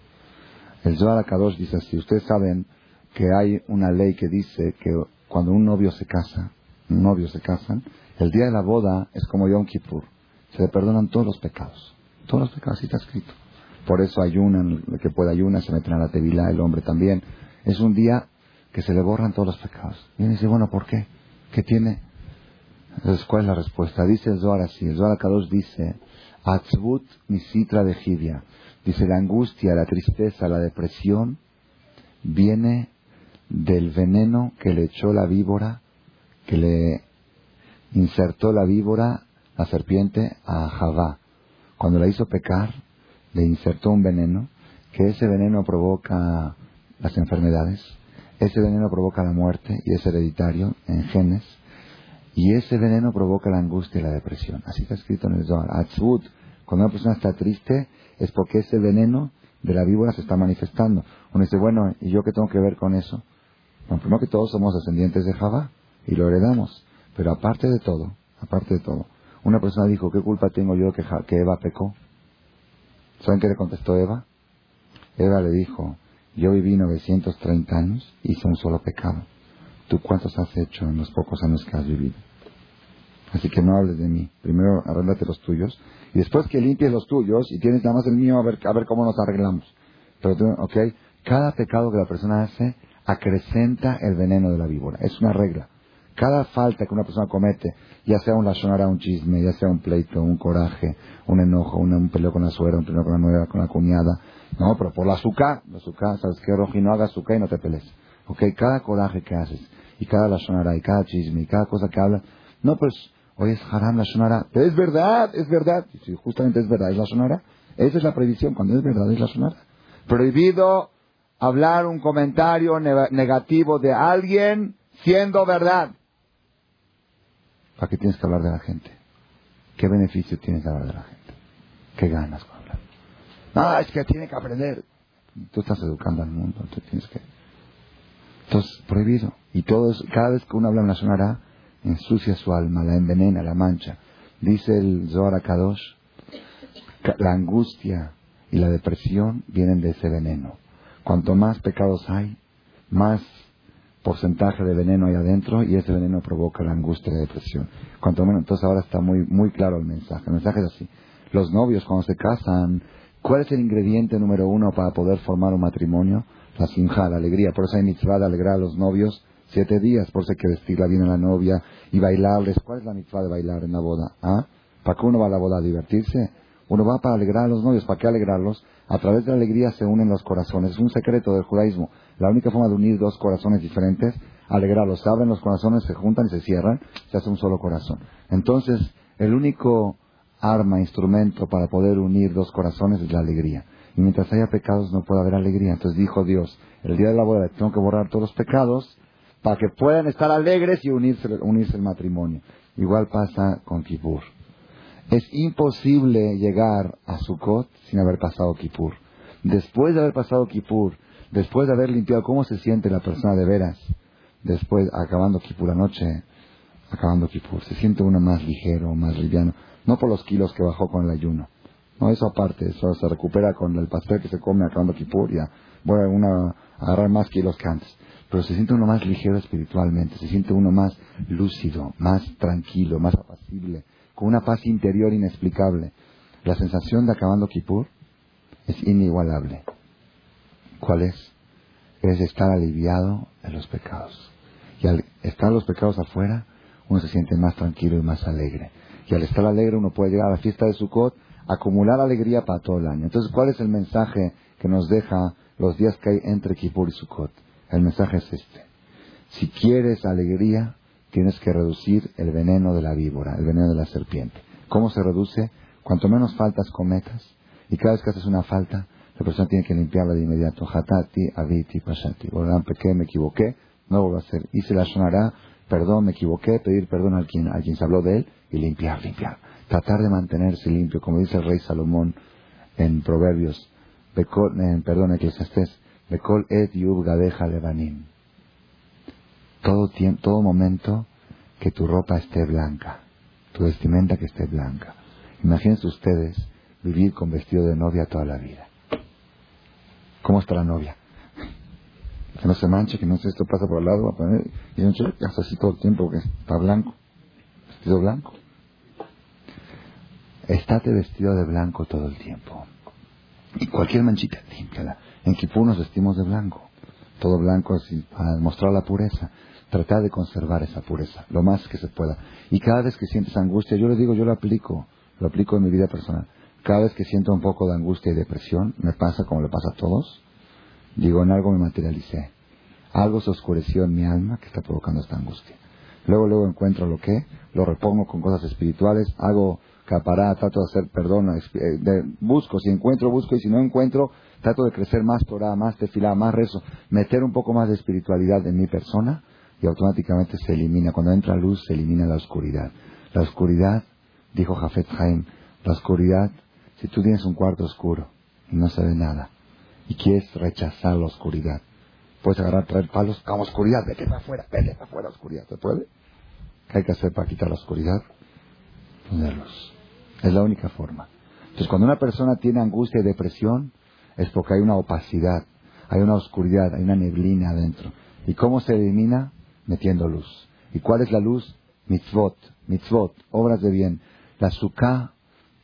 A: El Zohar Akadosh dice así, ustedes saben que hay una ley que dice que cuando un novio se casa, un novio se casan, el día de la boda es como Yom Kippur, se le perdonan todos los pecados. Todos los pecados, así está escrito. Por eso ayunan, el que puede ayunar, se meten a la tevilá, el hombre también. Es un día que se le borran todos los pecados. Y uno dice, bueno, ¿por qué? ¿Qué tiene? Entonces, ¿cuál es la respuesta? Dice el Zohar así, el Zohar Kadosh dice, Atzvut misitra de Jivia. Dice, la angustia, la tristeza, la depresión viene del veneno que le echó la víbora, que le insertó la víbora, la serpiente, a Javá. Cuando la hizo pecar, le insertó un veneno, que ese veneno provoca las enfermedades, ese veneno provoca la muerte y es hereditario en genes, y ese veneno provoca la angustia y la depresión. Así está escrito en el Zohar. Cuando una persona está triste, es porque ese veneno de la víbora se está manifestando. Uno dice, bueno, ¿y yo qué tengo que ver con eso? Bueno, que todos somos descendientes de Javá y lo heredamos. Pero aparte de todo, aparte de todo, una persona dijo, ¿qué culpa tengo yo que, que Eva pecó? ¿Saben qué le contestó Eva? Eva le dijo, yo viví 930 años y hice un solo pecado. ¿Tú cuántos has hecho en los pocos años que has vivido? Así que no hables de mí. Primero arréglate los tuyos. Y después que limpies los tuyos y tienes nada más el mío, a ver, a ver cómo nos arreglamos. Pero, ¿ok? Cada pecado que la persona hace acrecenta el veneno de la víbora. Es una regla. Cada falta que una persona comete, ya sea un lashonara, un chisme, ya sea un pleito, un coraje, un enojo, un, peleo con la suegra, un peleo con la nueva, con la cuñada, no, pero por la azúcar, la azúcar, ¿sabes qué, Roji? No hagas azúcar y no te pelees. Ok, cada coraje que haces, y cada lashonara, y cada chisme, y cada cosa que hablas, no, pues, hoy es haram la sonara, pero es verdad, es verdad, si justamente es verdad, es la sonara, esa es la prohibición, cuando es verdad es la sonara. Prohibido hablar un comentario negativo de alguien siendo verdad. ¿Para qué tienes que hablar de la gente? ¿Qué beneficio tienes de hablar de la gente? ¿Qué ganas con hablar? No, es que tiene que aprender. Tú estás educando al mundo, entonces tienes que... Entonces, prohibido. Y todo cada vez que uno habla en la sonara, ensucia su alma, la envenena, la mancha. Dice el Zohar Kadosh, la angustia y la depresión vienen de ese veneno. Cuanto más pecados hay, más porcentaje de veneno hay adentro y ese veneno provoca la angustia y la depresión. Cuanto menos, entonces ahora está muy, muy claro el mensaje. El mensaje es así. Los novios cuando se casan, ¿cuál es el ingrediente número uno para poder formar un matrimonio? La sinja, la alegría. Por eso hay mitzvah de alegrar a los novios siete días. Por eso hay que vestirla bien a la novia y bailarles. ¿Cuál es la mitzvah de bailar en la boda? ¿Ah? ¿Para qué uno va a la boda a divertirse? Uno va para alegrar a los novios. ¿Para qué alegrarlos? A través de la alegría se unen los corazones. Es un secreto del judaísmo. La única forma de unir dos corazones diferentes, alegrarlos. Se abren los corazones, se juntan y se cierran, se hace un solo corazón. Entonces, el único arma, instrumento para poder unir dos corazones es la alegría. Y mientras haya pecados no puede haber alegría. Entonces dijo Dios, el día de la boda tengo que borrar todos los pecados para que puedan estar alegres y unirse, unirse el matrimonio. Igual pasa con Kippur. Es imposible llegar a Sukkot sin haber pasado Kippur. Después de haber pasado Kippur, después de haber limpiado, ¿cómo se siente la persona de veras? Después, acabando Kippur anoche, acabando Kippur, se siente uno más ligero, más liviano. No por los kilos que bajó con el ayuno. No, eso aparte, eso se recupera con el pastel que se come acabando Kippur, ya voy a, agarrar más kilos que antes. Pero se siente uno más ligero espiritualmente, se siente uno más lúcido, más tranquilo, más apacible, con una paz interior inexplicable. La sensación de acabando Kippur es inigualable. ¿Cuál es? Es estar aliviado de los pecados. Y al estar los pecados afuera, uno se siente más tranquilo y más alegre. Y al estar alegre uno puede llegar a la fiesta de Sukkot, acumular alegría para todo el año. Entonces, ¿cuál es el mensaje que nos deja los días que hay entre Kippur y Sukkot? El mensaje es este. Si quieres alegría, tienes que reducir el veneno de la víbora, el veneno de la serpiente. ¿Cómo se reduce? Cuanto menos faltas cometas, y cada vez que haces una falta, la persona tiene que limpiarla de inmediato. Hatati, aviti, pasati. pequé, me equivoqué, no vuelvo a hacer. Hice la sonará, perdón, me equivoqué, pedir perdón a quien, a quien se habló de él y limpiar, limpiar. Tratar de mantenerse limpio, como dice el rey Salomón en Proverbios, perdón, Eclesiastés, Bekol et yub gadeja levanim. Todo, todo momento que tu ropa esté blanca, tu vestimenta que esté blanca. Imagínense ustedes vivir con vestido de novia toda la vida. ¿Cómo está la novia? Que no se manche, que no sé, esto pasa por el lado, y no hasta así todo el tiempo, que está blanco, vestido blanco. Estate vestido de blanco todo el tiempo. Y cualquier manchita, límpiala. En Kipur nos vestimos de blanco. Todo blanco así, para mostrar la pureza. Tratar de conservar esa pureza, lo más que se pueda. Y cada vez que sientes angustia, yo le digo, yo lo aplico, lo aplico en mi vida personal. Cada vez que siento un poco de angustia y depresión, me pasa como le pasa a todos, digo, en algo me materialicé. Algo se oscureció en mi alma que está provocando esta angustia. Luego, luego encuentro lo que, lo repongo con cosas espirituales, hago capará, trato de hacer perdón, eh, busco, si encuentro, busco, y si no encuentro, trato de crecer más Torah, más tefilá, más rezo, meter un poco más de espiritualidad en mi persona y automáticamente se elimina. Cuando entra luz, se elimina la oscuridad. La oscuridad, dijo Jafet Haim, la oscuridad, si tú tienes un cuarto oscuro y no ve nada y quieres rechazar la oscuridad, puedes agarrar, traer palos, a oscuridad, vete para afuera, vete para afuera, oscuridad, ¿se puede? ¿Qué hay que hacer para quitar la oscuridad? Ponerlos. Es la única forma. Entonces, cuando una persona tiene angustia y depresión, es porque hay una opacidad, hay una oscuridad, hay una neblina adentro. ¿Y cómo se elimina? Metiendo luz. ¿Y cuál es la luz? Mitzvot, mitzvot, obras de bien. La sukkah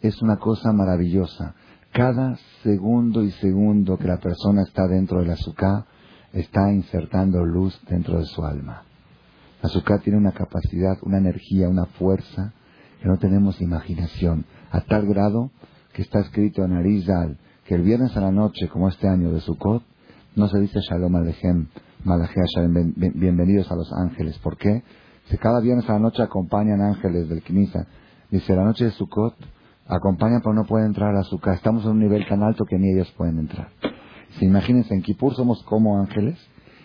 A: es una cosa maravillosa. Cada segundo y segundo que la persona está dentro de la sukkah, está insertando luz dentro de su alma. La sukkah tiene una capacidad, una energía, una fuerza que no tenemos imaginación, a tal grado que está escrito en Arizal que el viernes a la noche, como este año de Sukkot, no se dice Shalom Alechem, Shalom, bienvenidos a los ángeles. ¿Por qué? Si cada viernes a la noche acompañan ángeles del Knisa, dice la noche de Sukkot, acompañan pero no pueden entrar a Sukkot. Estamos en un nivel tan alto que ni ellos pueden entrar. Si imagínense, en Kippur somos como ángeles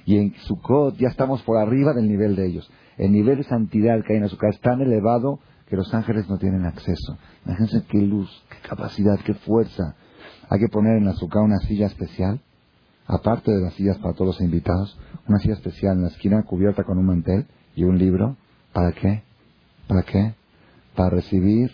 A: y en Sukkot ya estamos por arriba del nivel de ellos. El nivel de santidad que hay en Sukkot es tan elevado que los ángeles no tienen acceso. Imagínense qué luz, qué capacidad, qué fuerza. Hay que poner en la azúcar una silla especial, aparte de las sillas para todos los invitados, una silla especial en la esquina cubierta con un mantel y un libro. ¿Para qué? ¿Para qué? Para recibir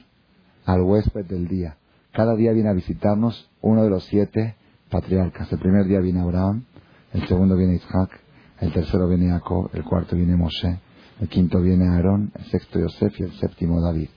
A: al huésped del día. Cada día viene a visitarnos uno de los siete patriarcas. El primer día viene Abraham, el segundo viene Isaac, el tercero viene Jacob, el cuarto viene Moshe, el quinto viene Aarón, el sexto Yosef y el séptimo David.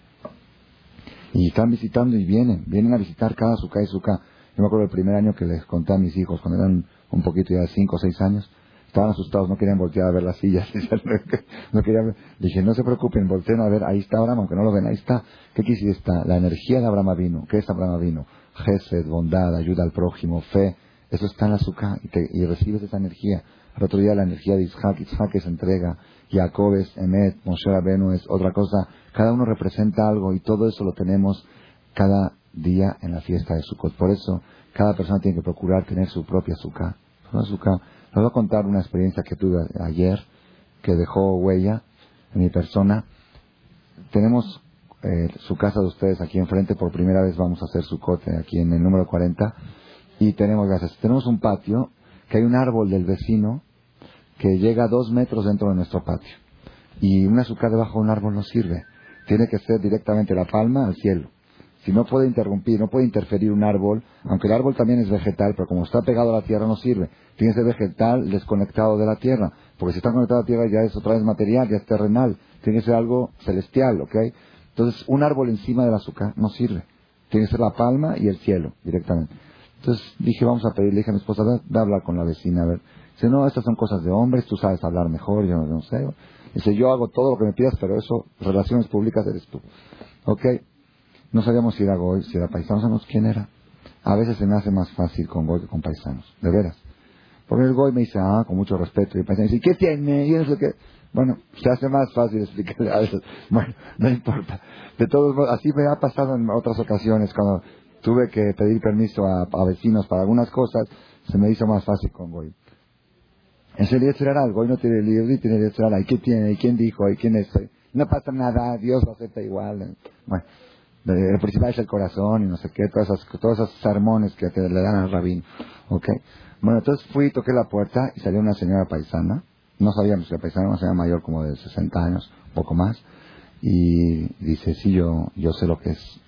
A: Y están visitando y vienen, vienen a visitar cada suká y suká. Yo me acuerdo el primer año que les conté a mis hijos, cuando eran un poquito ya de cinco o seis años, Estaban asustados, no querían voltear a ver las sillas. no querían Dije, no se preocupen, volteen a ver, ahí está Abraham, aunque no lo ven, ahí está. ¿Qué quisiste? está? La energía de Abraham vino. ¿Qué es Abraham vino? Gesed, bondad, ayuda al prójimo, fe. Eso está en la azúcar y, y recibes esa energía. El otro día la energía de Isaac, Isaac es entrega, Jacob es Emet, Moshe Rabenu es otra cosa. Cada uno representa algo y todo eso lo tenemos cada día en la fiesta de Sukkot. Por eso cada persona tiene que procurar tener su propia azúcar. azúcar. Les voy a contar una experiencia que tuve ayer que dejó huella en mi persona. Tenemos eh, su casa de ustedes aquí enfrente. Por primera vez vamos a hacer su cote aquí en el número 40. Y tenemos, gracias, tenemos un patio que hay un árbol del vecino que llega dos metros dentro de nuestro patio. Y un azúcar debajo de un árbol no sirve. Tiene que ser directamente la palma al cielo. Si no puede interrumpir, no puede interferir un árbol, aunque el árbol también es vegetal, pero como está pegado a la tierra no sirve. Tiene que ser vegetal desconectado de la tierra, porque si está conectado a la tierra ya es otra vez material, ya es terrenal. Tiene que ser algo celestial, ¿ok? Entonces, un árbol encima del azúcar no sirve. Tiene que ser la palma y el cielo, directamente. Entonces dije, vamos a pedirle, dije a mi esposa, ve, a hablar con la vecina, a ver. Dice, no, estas son cosas de hombres, tú sabes hablar mejor, yo no sé. Dice, yo hago todo lo que me pidas, pero eso, relaciones públicas eres tú. ¿Ok? No sabíamos si era Goy, si era paisano, no sabemos quién era. A veces se me hace más fácil con Goy que con paisanos, de veras. Porque el Goy me dice, ah, con mucho respeto, y el paisano dice, ¿qué tiene? Y eso que... Bueno, se hace más fácil explicarle a veces. Bueno, no importa. De todos modos, así me ha pasado en otras ocasiones, cuando tuve que pedir permiso a, vecinos para algunas cosas, se me hizo más fácil con Goy. En serio, será algo, Goy no tiene libro, tiene será ¿y qué tiene? ¿Y quién dijo? ¿Y quién es? No pasa nada, Dios lo acepta igual. Bueno, el principal es el corazón y no sé qué, todas esas, todos esos sermones que le dan al rabín. ¿Ok? Bueno, entonces fui, toqué la puerta y salió una señora paisana. No sabíamos que era paisana, una señora mayor como de 60 años, poco más. Y dice, sí, yo, yo sé lo que es.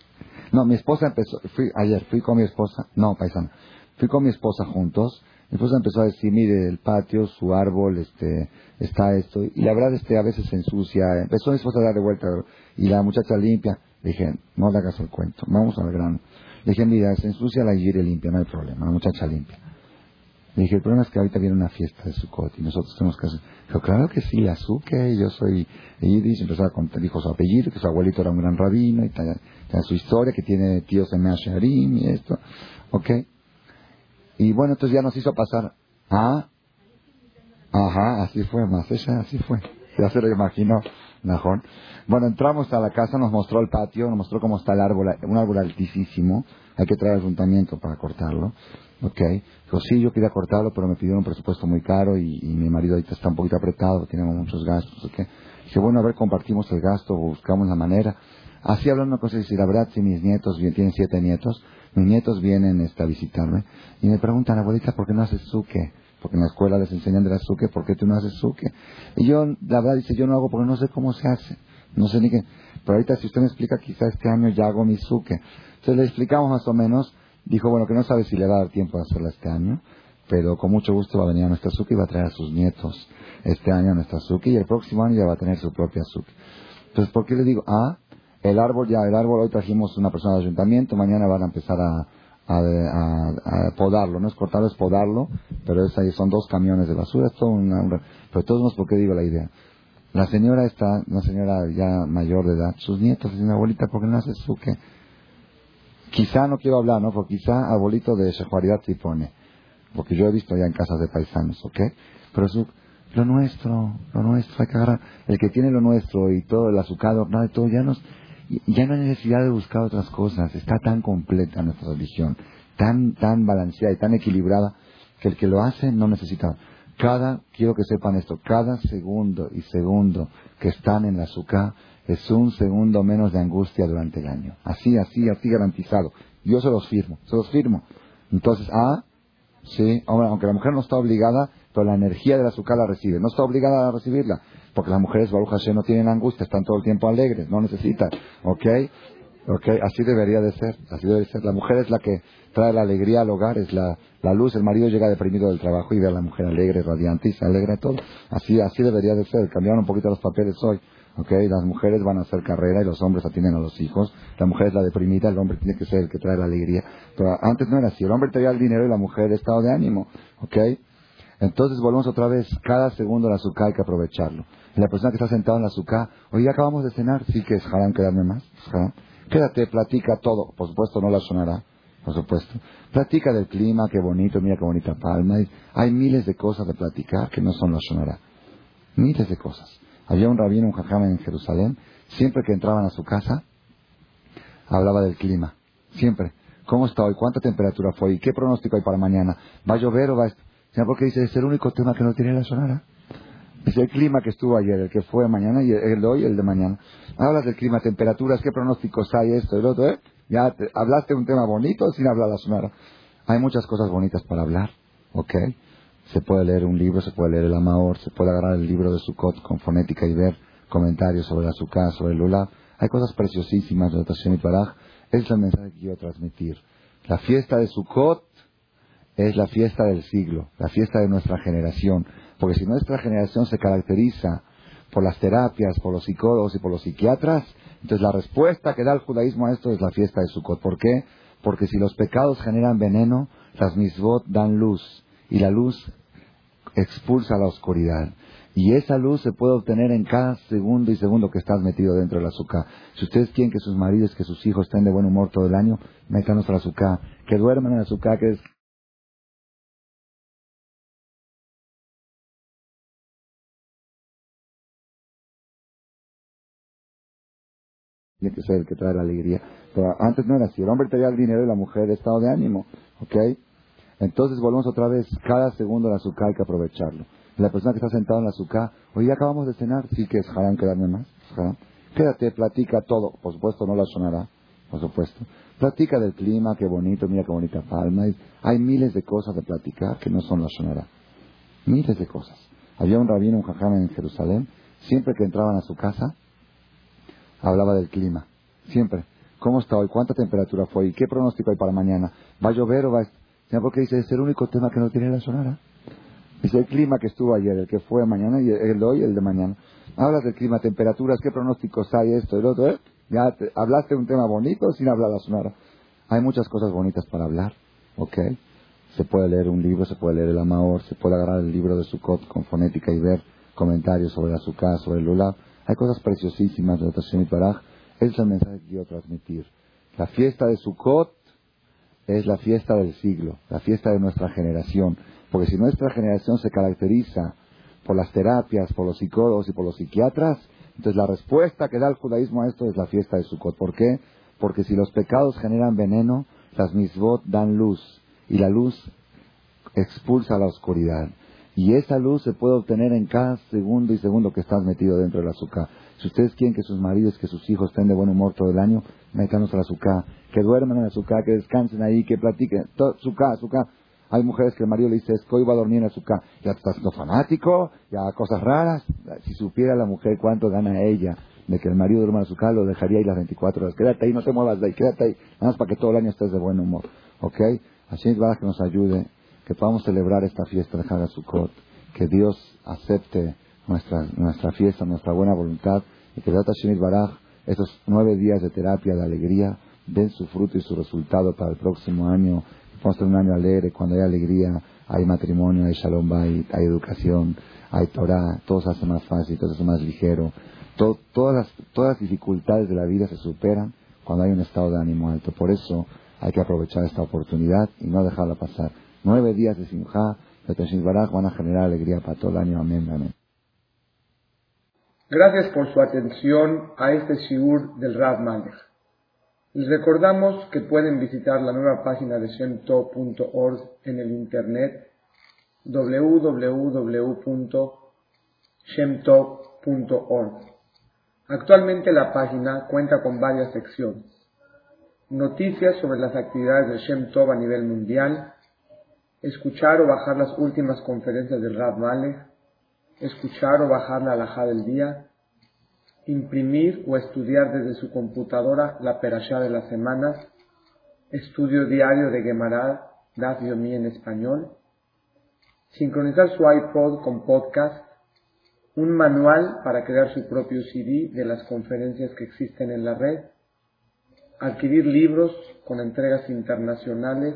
A: No, mi esposa empezó, fui, ayer fui con mi esposa, no, paisana, fui con mi esposa juntos. Mi esposa empezó a decir, mire, el patio, su árbol, este, está esto. Y la verdad, este, a veces se ensucia. Empezó mi esposa a dar de vuelta y la muchacha limpia. Dije, no le hagas el cuento, vamos al grano. Le dije, mira, se ensucia la y limpia, no hay problema, la muchacha limpia. Le dije, el problema es que ahorita viene una fiesta de Sukkot y nosotros tenemos que hacer. Dijo, claro que sí, Azuke, yo soy Yiddish, empezó a contar, dijo su apellido, que su abuelito era un gran rabino, y tiene su historia, que tiene tíos en Nasharim y esto, ¿ok? Y bueno, entonces ya nos hizo pasar, ah, ajá, así fue, más ella, así fue, ya se lo imaginó. Bueno, entramos a la casa, nos mostró el patio, nos mostró cómo está el árbol, un árbol altísimo, hay que traer ayuntamiento para cortarlo. Ok, dijo, sí, yo quería cortarlo, pero me pidieron un presupuesto muy caro y, mi marido ahorita está un poquito apretado, tenemos muchos gastos. Okay. Dije, bueno, a ver, compartimos el gasto, buscamos la manera. Así hablando una cosa, decir, la verdad, si mis nietos, tienen siete nietos, mis nietos vienen este, a visitarme y me preguntan, abuelita, ¿por qué no haces suque? Porque en la escuela les enseñan de la suque, ¿por qué tú no haces suque? Y yo, la verdad, dice, yo no hago porque no sé cómo se hace. No sé ni qué. Pero ahorita, si usted me explica, quizá este año ya hago mi suque. Entonces le explicamos más o menos. Dijo, bueno, que no sabe si le va a dar tiempo de hacerla este año, pero con mucho gusto va a venir a nuestra suque y va a traer a sus nietos este año a nuestra suque y el próximo año ya va a tener su propia suque. Entonces, ¿por qué le digo? Ah, el árbol ya, el árbol, hoy trajimos una persona del ayuntamiento, mañana van a empezar a, a, podarlo, no es cortarlo, es podarlo, pero es ahí, son dos camiones de basura, es todo una, pero todos modos, ¿por qué digo la idea? La señora está, una señora ya mayor de edad, sus nietos, y una abuelita, ¿por qué no hace su que? Quizá, no quiero hablar, ¿no? Porque quizá abuelito de Shehuaridad sí pone, porque yo he visto ya en casas de paisanos, ¿ok? Pero su, lo nuestro, lo nuestro, hay que agarrar, el que tiene lo nuestro y todo el azucado, nada todo, ya nos, ya no hay necesidad de buscar otras cosas. Está tan completa nuestra religión, tan, tan balanceada y tan equilibrada, que el que lo hace no necesita. Cada, quiero que sepan esto, cada segundo y segundo que están en la azúcar es un segundo menos de angustia durante el año. Así, así, así garantizado. Yo se los firmo, se los firmo. Entonces, ah, sí, aunque la mujer no está obligada, pero la energía del azúcar la recibe. No está obligada a recibirla, porque las mujeres, Baruch Hashem, no tienen angustia, están todo el tiempo alegres, no necesitan. ¿Ok? ¿Ok? Así debería de ser, así debe ser. La mujer es la que trae la alegría al hogar, es la, la luz. El marido llega deprimido del trabajo y ve a la mujer alegre, radiante y se alegra todo. Así, así debería de ser. Cambiaron un poquito los papeles hoy. ¿ok? Las mujeres van a hacer carrera y los hombres atienden a los hijos. La mujer es la deprimida, el hombre tiene que ser el que trae la alegría. Pero antes no era así. El hombre traía el dinero y la mujer el estado de ánimo, ¿ok? Entonces volvemos otra vez, cada segundo la azúcar hay que aprovecharlo. Y la persona que está sentada en la azúcar, oye, acabamos de cenar, sí que es haram quedarme más, Quédate, platica todo, por supuesto no la sonará, por supuesto. Platica del clima, qué bonito, mira qué bonita palma. Hay miles de cosas de platicar que no son la sonará. Miles de cosas. Había un rabino, un jajam en Jerusalén, siempre que entraban a su casa, hablaba del clima. Siempre. ¿Cómo está hoy? ¿Cuánta temperatura fue? ¿Y qué pronóstico hay para mañana? ¿Va a llover o va a...? Porque dice, es el único tema que no tiene la sonara. Es el clima que estuvo ayer, el que fue mañana y el de hoy y el de mañana. Hablas del clima, temperaturas, qué pronósticos hay, esto, el otro, ¿eh? Ya hablaste de un tema bonito sin hablar la sonara. Hay muchas cosas bonitas para hablar, ¿ok? Se puede leer un libro, se puede leer el Amaor, se puede agarrar el libro de Sukkot con fonética y ver comentarios sobre la Sukkah, sobre el Lulav. Hay cosas preciosísimas de Tashem y Paraj. es el mensaje que quiero transmitir. La fiesta de Sukkot es la fiesta del siglo, la fiesta de nuestra generación. Porque si nuestra generación se caracteriza por las terapias, por los psicólogos y por los psiquiatras, entonces la respuesta que da el judaísmo a esto es la fiesta de Sukkot. ¿Por qué? Porque si los pecados generan veneno, las misbot dan luz y la luz expulsa la oscuridad. Y esa luz se puede obtener en cada segundo y segundo que estás metido dentro del azúcar. Si ustedes quieren que sus maridos, que sus hijos estén de buen humor todo el año, métanos al azúcar. Que duerman en el azúcar, que tiene que ser el que trae la alegría. Pero antes no era así. El hombre tenía el dinero y la mujer el estado de ánimo. ¿Ok? Entonces volvemos otra vez. Cada segundo del azúcar hay que aprovecharlo. La persona que está sentada en la azúcar, hoy acabamos de cenar, sí que es harán quedarme más. Quédate, platica todo. Por supuesto no la sonará. Por supuesto. Platica del clima, qué bonito, mira qué bonita palma. Hay miles de cosas de platicar que no son la sonará. Miles de cosas. Había un rabino, un jajam en Jerusalén, siempre que entraban a su casa, hablaba del clima. Siempre. ¿Cómo está hoy? ¿Cuánta temperatura fue? ¿Y qué pronóstico hay para mañana? ¿Va a llover o va a...? Porque dice, es el único tema que no tiene la sonara. Dice el clima que estuvo ayer, el que fue mañana y el de hoy el de mañana. Hablas del clima, temperaturas, qué pronósticos hay, esto, el otro, ¿eh? Ya hablaste un tema bonito sin hablar la sonara. Hay muchas cosas bonitas para hablar, ¿ok? Se puede leer un libro, se puede leer el Amaor, se puede agarrar el libro de Sukkot con fonética y ver comentarios sobre la Sukkah, sobre el Lulav. Hay cosas preciosísimas de Tashem y Paraj. es el mensaje que quiero transmitir. La fiesta de Sukkot es la fiesta del siglo, la fiesta de nuestra generación. Porque si nuestra generación se caracteriza por las terapias, por los psicólogos y por los psiquiatras, entonces la respuesta que da el judaísmo a esto es la fiesta de Sukkot. ¿Por qué? Porque si los pecados generan veneno, las misbot dan luz y la luz expulsa la oscuridad. Y esa luz se puede obtener en cada segundo y segundo que estás metido dentro del azúcar. Si ustedes quieren que sus maridos, que sus hijos estén de buen humor todo el año, métanos al azúcar. Que duerman en azúcar, que descansen ahí, que platiquen. Azúcar, azúcar. Hay mujeres que el marido le dice, es que hoy va a dormir en azúcar. Ya estás siendo fanático, ya cosas raras. Si supiera la mujer cuánto gana ella de que el marido duerma en azúcar, lo dejaría ahí las 24 horas. Quédate ahí, no te muevas de ahí, quédate ahí. Nada más para que todo el año estés de buen humor. ¿Ok? Así es que nos ayude que podamos celebrar esta fiesta de Hagasukot, que Dios acepte nuestra, nuestra fiesta, nuestra buena voluntad, y que Data Shemit Baraj, estos nueve días de terapia, de alegría, den su fruto y su resultado para el próximo año. Vamos a tener un año alegre, cuando hay alegría, hay matrimonio, hay shalom hay educación, hay Torah, todo se hace más fácil, todo se hace más ligero. todas, las, todas las dificultades de la vida se superan cuando hay un estado de ánimo alto. Por eso hay que aprovechar esta oportunidad y no dejarla pasar. Nueve días de Simjá, de Baraj van a generar alegría para todo el año. Amén, amén.
B: Gracias por su atención a este shiur del Rav Malech. Les recordamos que pueden visitar la nueva página de shemtov.org en el internet www.shemtov.org. Actualmente la página cuenta con varias secciones. Noticias sobre las actividades de Shem Tov a nivel mundial, escuchar o bajar las últimas conferencias del Rab Malek, escuchar o bajar la alhaja del día, imprimir o estudiar desde su computadora la perashá de las semanas, estudio diario de Gemara, Daf Yomi en español, sincronizar su iPod con podcast, un manual para crear su propio CD de las conferencias que existen en la red, adquirir libros con entregas internacionales,